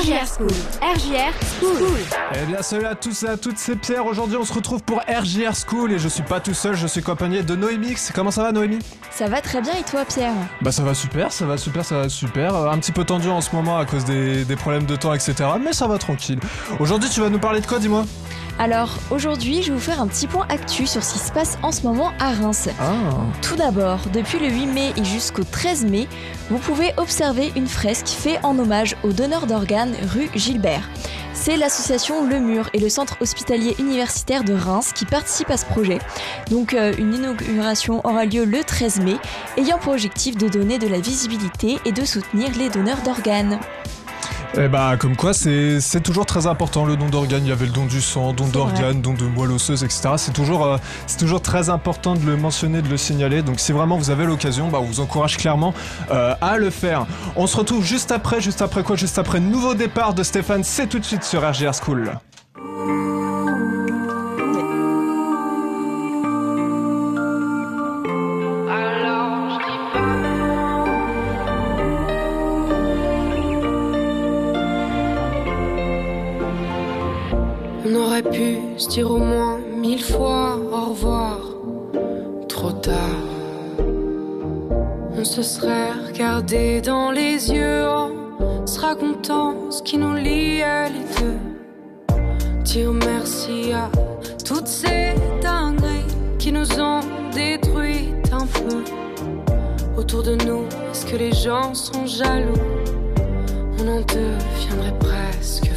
RJR School. RJR School. Eh bien salut à tous et à toutes, c'est Pierre. Aujourd'hui on se retrouve pour RJR School et je suis pas tout seul, je suis accompagné de Noémix. Comment ça va Noémie? Ça va très bien et toi Pierre? Bah ça va super, ça va super, ça va super. Euh, Un petit peu tendu en ce moment à cause des, des problèmes de temps, etc. Mais ça va tranquille. Aujourd'hui tu vas nous parler de quoi dis-moi? Alors aujourd'hui je vais vous faire un petit point actu sur ce qui se passe en ce moment à Reims. Ah Tout d'abord, depuis le 8 mai et jusqu'au 13 mai, vous pouvez observer une fresque faite en hommage aux donneurs d'organes rue Gilbert. C'est l'association Le Mur et le centre hospitalier universitaire de Reims qui participent à ce projet. Donc euh, une inauguration aura lieu le 13 mai, ayant pour objectif de donner de la visibilité et de soutenir les donneurs d'organes. Eh bah comme quoi c'est toujours très important le don d'organes, il y avait le don du sang, don d'organes, don de moelle osseuse, etc. C'est toujours, euh, c'est toujours très important de le mentionner, de le signaler. Donc si vraiment vous avez l'occasion, bah, on vous encourage clairement euh, à le faire. On se retrouve juste après, juste après quoi? Juste après nouveau départ de Stéphane, c'est tout de suite sur RGR School. Aurait pu se dire au moins mille fois au revoir. Trop tard. On se serait regardé dans les yeux en se racontant ce qui nous liait les deux. Dire merci à toutes ces dingueries qui nous ont détruites un peu. Autour de nous, est-ce que les gens sont jaloux? On en deviendrait presque.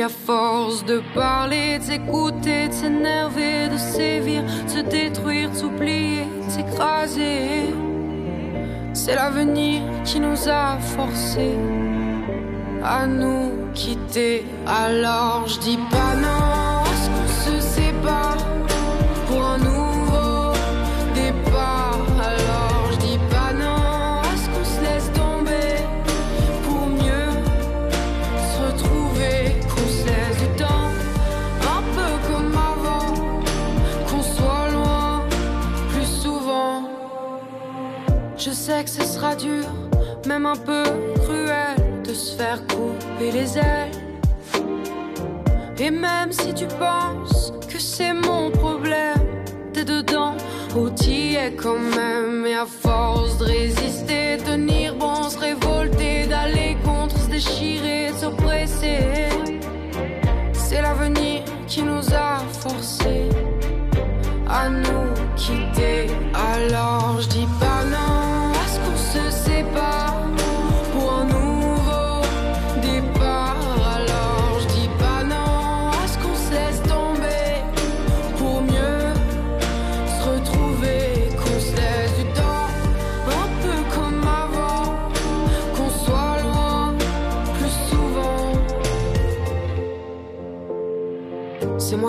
À force de parler, de s'écouter, de s'énerver, de sévir, de se détruire, de s'oublier, de s'écraser, c'est l'avenir qui nous a forcés à nous quitter. Alors je dis pas non, sais que ce sera dur, même un peu cruel, de se faire couper les ailes. Et même si tu penses que c'est mon problème, t'es dedans, ou t'y es quand même. Et à force de résister, tenir bon, se révolter, d'aller contre, se déchirer, s'oppresser. C'est l'avenir qui nous a forcés à nous quitter. Alors je dis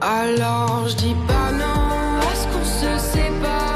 Alors je dis pas non, est-ce qu'on se sépare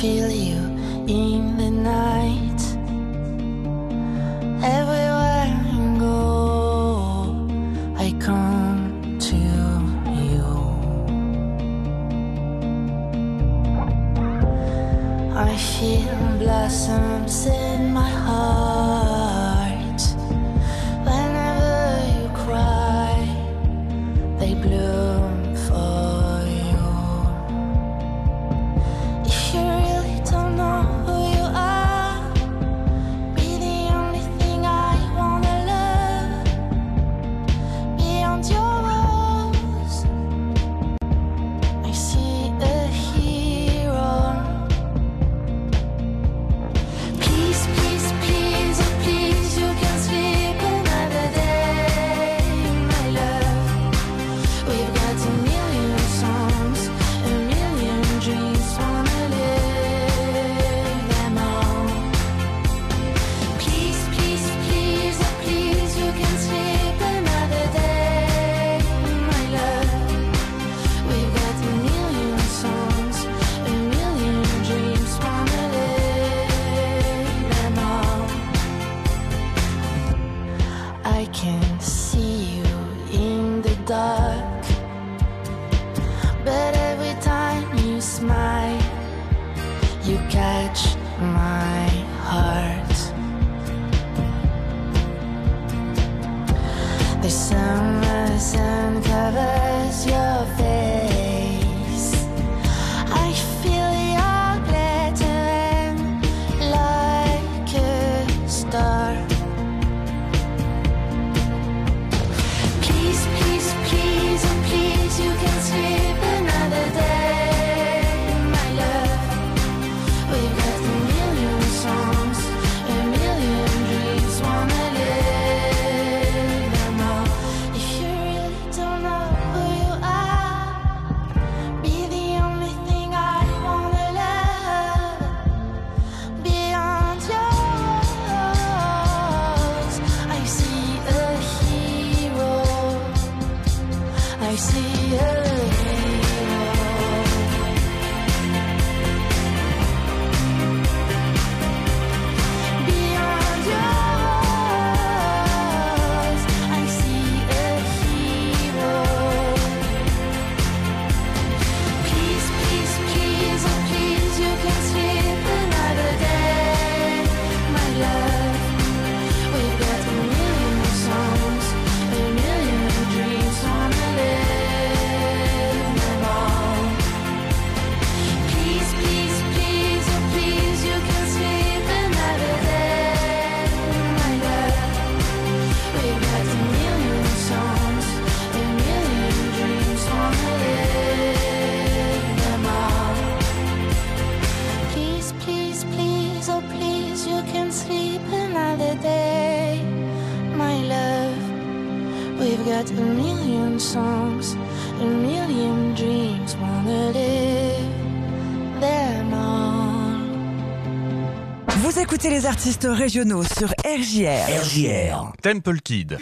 feel you in see a artistes régionaux sur RJR. RJR. Temple Kid.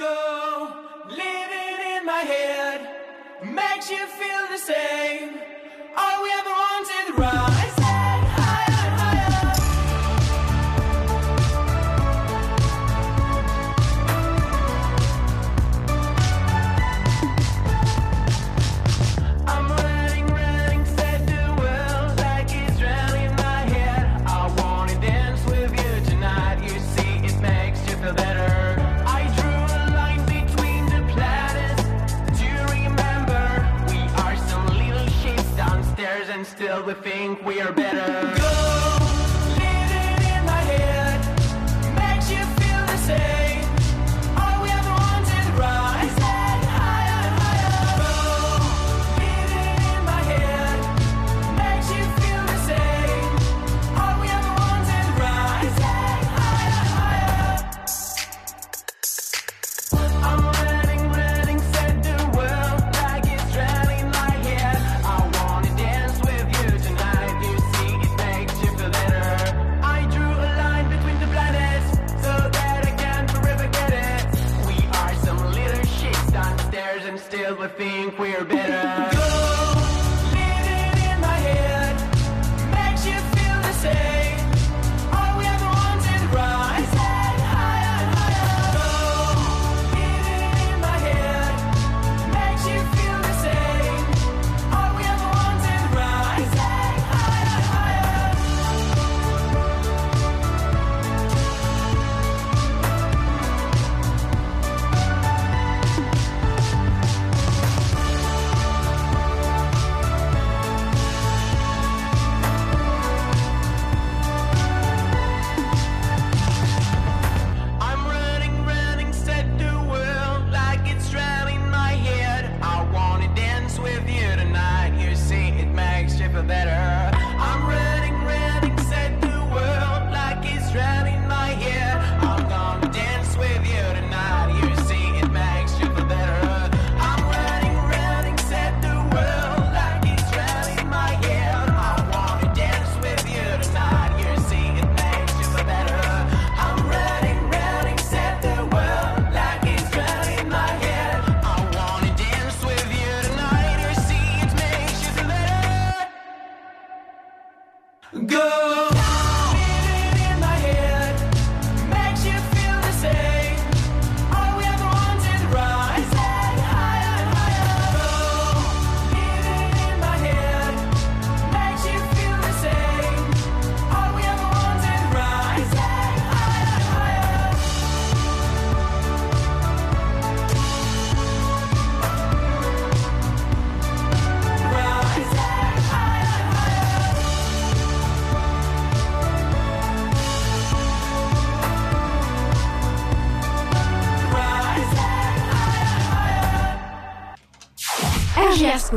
Go!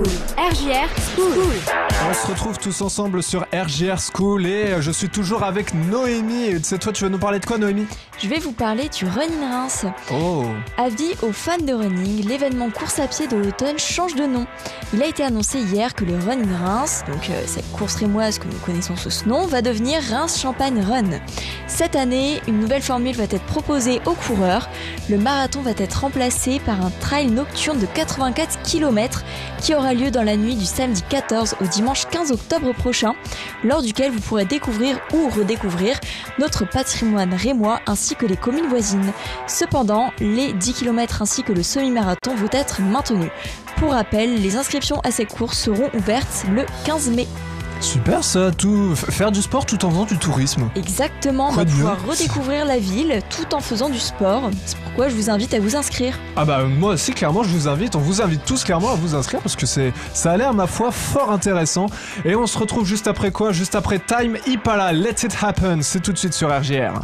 School. RJR School. On se retrouve tous ensemble sur RGR School et je suis toujours avec Noémie. Et C'est toi, tu vas nous parler de quoi, Noémie? Je vais vous parler du Running Reims. Oh Avis aux fans de running, l'événement course à pied de l'automne change de nom. Il a été annoncé hier que le Running Reims, donc euh, cette course rémoise que nous connaissons sous ce nom, va devenir Reims Champagne Run. Cette année, une nouvelle formule va être proposée aux coureurs. Le marathon va être remplacé par un trail nocturne de 84 km qui aura lieu dans la nuit du samedi 14 au dimanche 15 octobre prochain, lors duquel vous pourrez découvrir ou redécouvrir notre patrimoine rémois ainsi que les communes voisines. Cependant, les 10 km ainsi que le semi-marathon vont être maintenus. Pour rappel, les inscriptions à ces courses seront ouvertes le 15 mai. Super ça, tout faire du sport tout en faisant du tourisme. Exactement, on va mieux pouvoir redécouvrir la ville tout en faisant du sport. C'est pourquoi je vous invite à vous inscrire. Ah bah moi aussi clairement je vous invite, on vous invite tous clairement à vous inscrire parce que c'est ça a l'air ma foi fort intéressant. Et on se retrouve juste après quoi? Juste après Time Ipala, Let It Happen, c'est tout de suite sur RGR.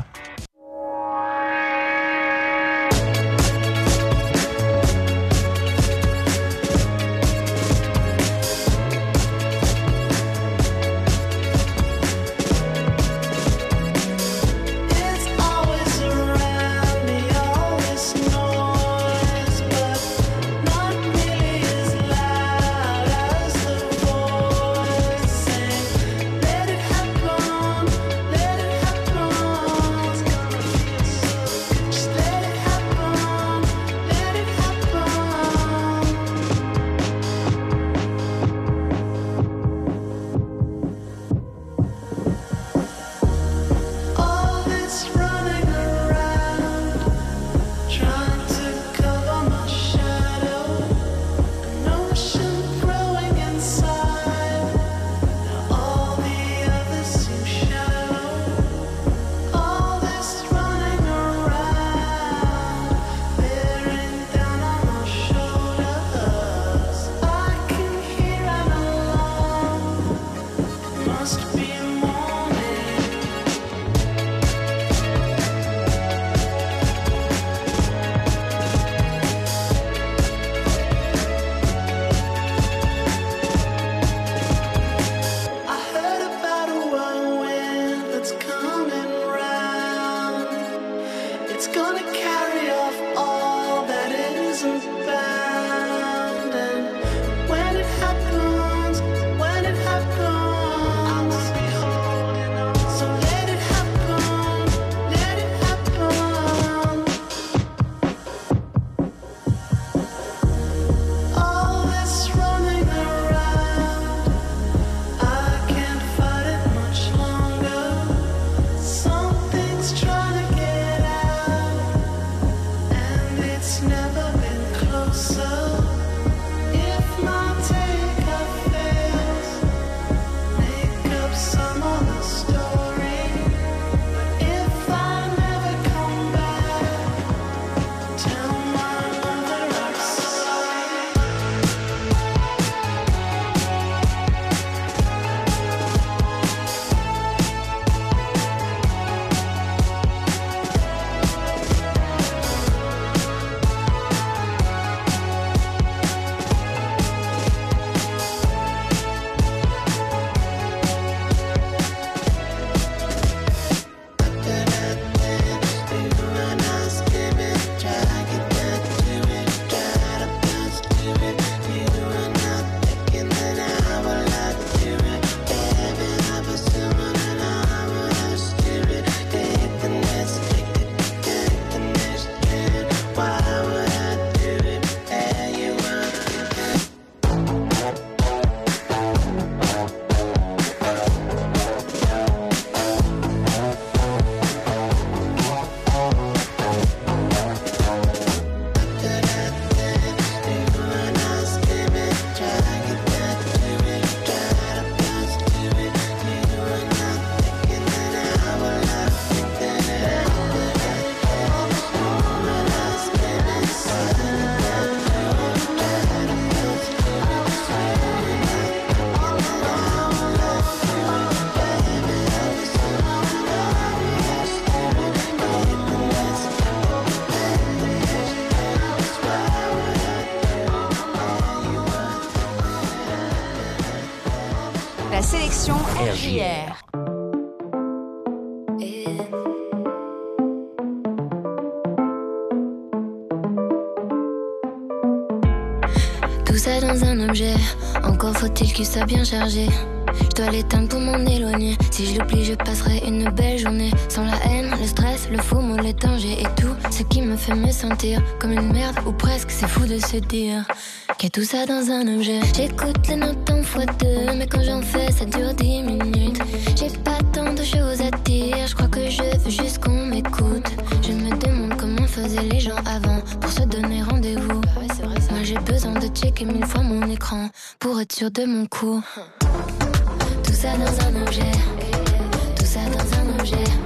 Tout ça dans un objet, encore faut-il qu'il soit bien chargé. Je dois l'éteindre pour m'en éloigner. Si je l'oublie, je passerai une belle journée. Sans la haine, le stress, le faux mot, les et tout ce qui me fait me sentir comme une merde ou presque. C'est fou de se dire a tout ça dans un objet. J'écoute les notes en fois deux, mais quand j'en fais, ça dure dix minutes. J'ai pas tant de choses à dire, je crois que je veux juste qu'on m'écoute. Je me demande comment faisaient les gens avant pour se donner rendez-vous. Moi j'ai besoin de checker mille fois mon écran pour être sûr de mon coup. Tout ça dans un objet, tout ça dans un objet.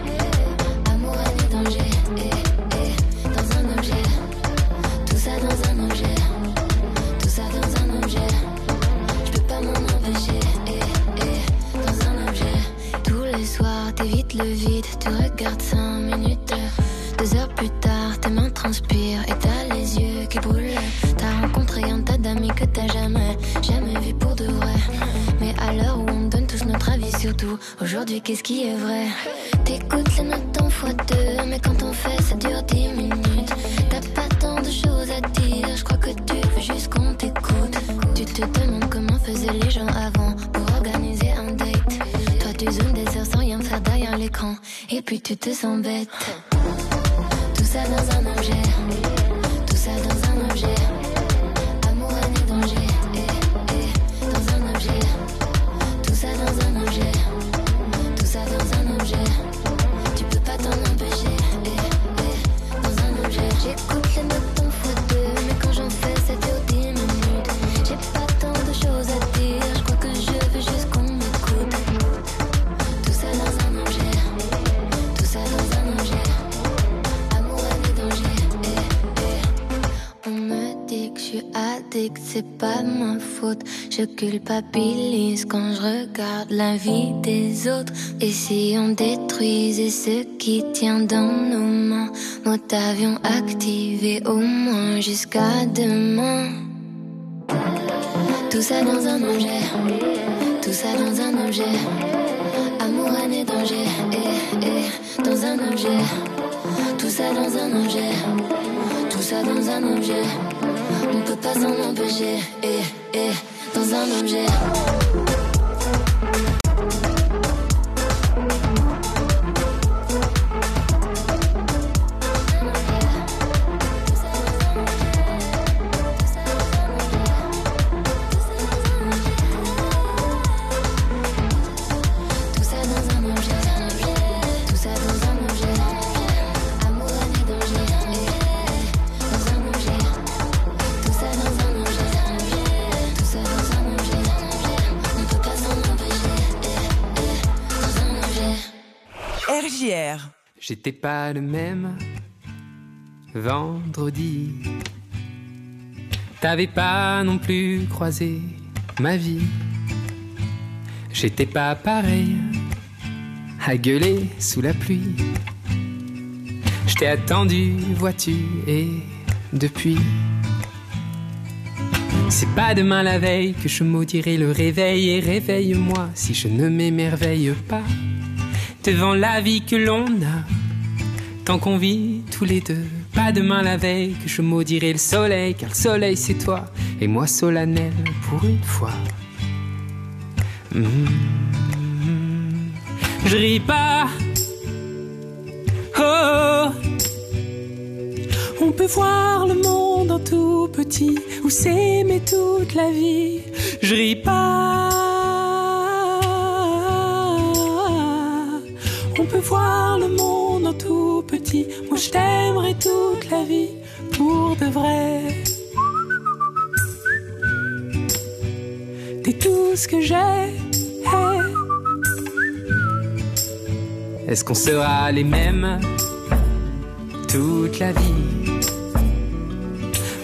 Le vide, tu regardes cinq minutes. Deux heures plus tard, tes mains transpirent et t'as les yeux qui brûlent. T'as rencontré un tas d'amis que t'as jamais, jamais vu pour de vrai. Mais à l'heure où on donne tous notre avis sur tout, aujourd'hui qu'est-ce qui est vrai? T'écoutes les notes en fois deux, mais quand on fait ça dure dix minutes. T'as pas tant de choses à dire, je crois que tu veux juste qu'on t'écoute. Tu te demandes comment faisaient les gens et puis tu te sens bête. Tout ça dans un objet, tout ça dans un objet. Addict, c'est pas ma faute. Je culpabilise quand je regarde la vie des autres. Et si on détruisait ce qui tient dans nos mains, mode avion activé au moins jusqu'à demain. Tout ça dans un objet, tout ça dans un objet. Amour, et danger, eh, eh, dans un objet. Tout ça dans un objet, dans un objet. On peut pas s'en empêcher, eh, eh, dans un objet. J'étais pas le même vendredi. T'avais pas non plus croisé ma vie. J'étais pas pareil à gueuler sous la pluie. Je t'ai attendu, vois-tu, et depuis. C'est pas demain la veille que je maudirai le réveil et réveille-moi si je ne m'émerveille pas devant la vie que l'on a tant qu'on vit tous les deux. Pas demain la veille que je maudirai le soleil, car le soleil c'est toi, et moi solennel pour une fois. Mhm. Je ris pas. Oh, on peut voir le monde en tout petit, ou s'aimer toute la vie. Je ris pas. On peut voir le monde Moi je t'aimerai toute la vie pour de vrai. T'es tout ce que j'ai. Est-ce qu'on sera les mêmes toute la vie?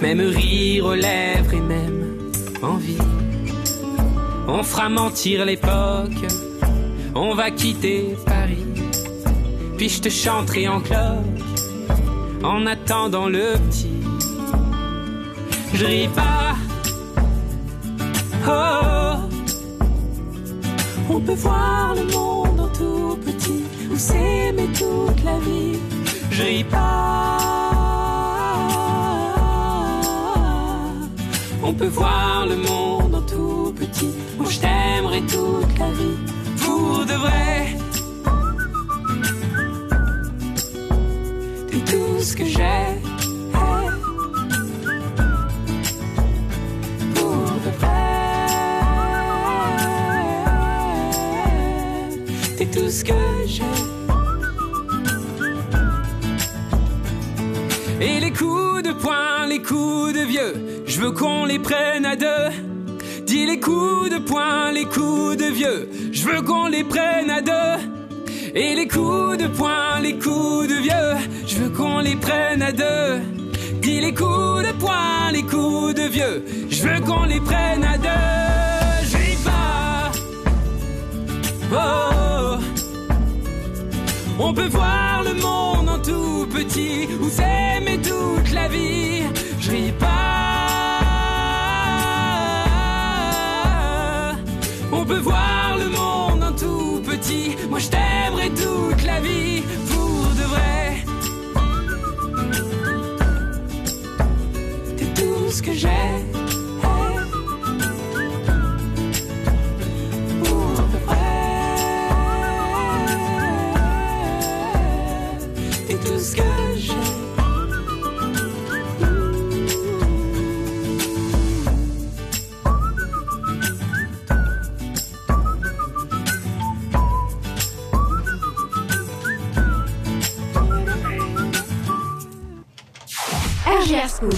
Même rire aux lèvres et même envie. On fera mentir l'époque. On va quitter Paris. Puis je te chanterai en cloque. En attendant le petit. Je ris pas. Oh. On peut voir le monde en tout petit ou s'aimer toute la vie. Je ris pas. On peut voir le monde en tout petit où je t'aimerai toute la vie. Pour de vrai. Ce que j'ai. Pour de vrai. T'es tout ce que j'ai. Et les coups de poing, les coups de vieux, je veux qu'on les prenne à deux. Dis les coups de poing, les coups de vieux, je veux qu'on les prenne à deux. Et les coups de poing, les coups de vieux, je veux qu'on les prenne à deux. Dis les coups de poing, les coups de vieux, je veux qu'on les prenne à deux. Je ris pas. Oh. On peut voir le monde en tout petit ou s'aimer toute la vie. Je ris pas. On peut voir Moi je t'aimerai toute la vie pour de vrai. T'es tout ce que j'ai. School.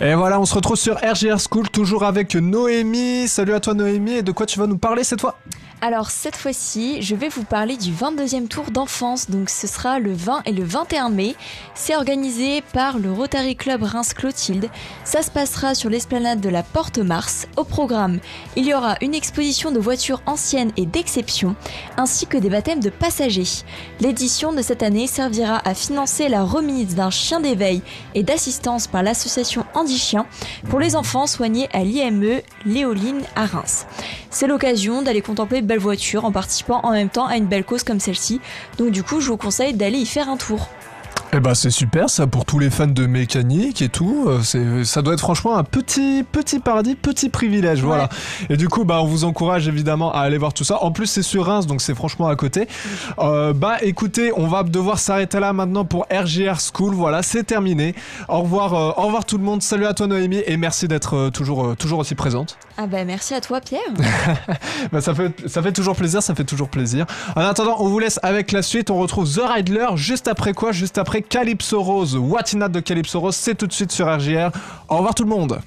Et voilà, on se retrouve sur RGR School, toujours avec Noémie. Salut à toi Noémie, et de quoi tu vas nous parler cette fois? Alors cette fois-ci, je vais vous parler du 22e tour d'enfance, donc ce sera le 20 et le 21 mai. C'est organisé par le Rotary Club Reims-Clotilde. Ça se passera sur l'esplanade de la Porte Mars. Au programme, il y aura une exposition de voitures anciennes et d'exception, ainsi que des baptêmes de passagers. L'édition de cette année servira à financer la remise d'un chien d'éveil et d'assistance par l'association Andy Chien pour les enfants soignés à l'IME Léoline à Reims. C'est l'occasion d'aller contempler de belles voitures en participant en même temps à une belle cause comme celle-ci. Donc du coup, je vous conseille d'aller y faire un tour. Eh ben c'est super ça pour tous les fans de mécanique et tout. euh, C'est, ça doit être franchement un petit petit paradis, petit privilège, voilà. Et du coup bah on vous encourage évidemment à aller voir tout ça. En plus c'est sur Reims donc c'est franchement à côté. Euh, bah écoutez, on va devoir s'arrêter là maintenant pour RGR School. Voilà, c'est terminé. Au revoir, euh, au revoir tout le monde. Salut à toi Noémie et merci d'être euh, toujours toujours aussi présente. Ah bah merci à toi Pierre. Bah, ça fait ça fait toujours plaisir, ça fait toujours plaisir. En attendant, on vous laisse avec la suite. On retrouve The Riddler juste après quoi? Juste Calypso Rose. Watinat de Calypso Rose, c'est tout de suite sur RGR. Au revoir tout le monde.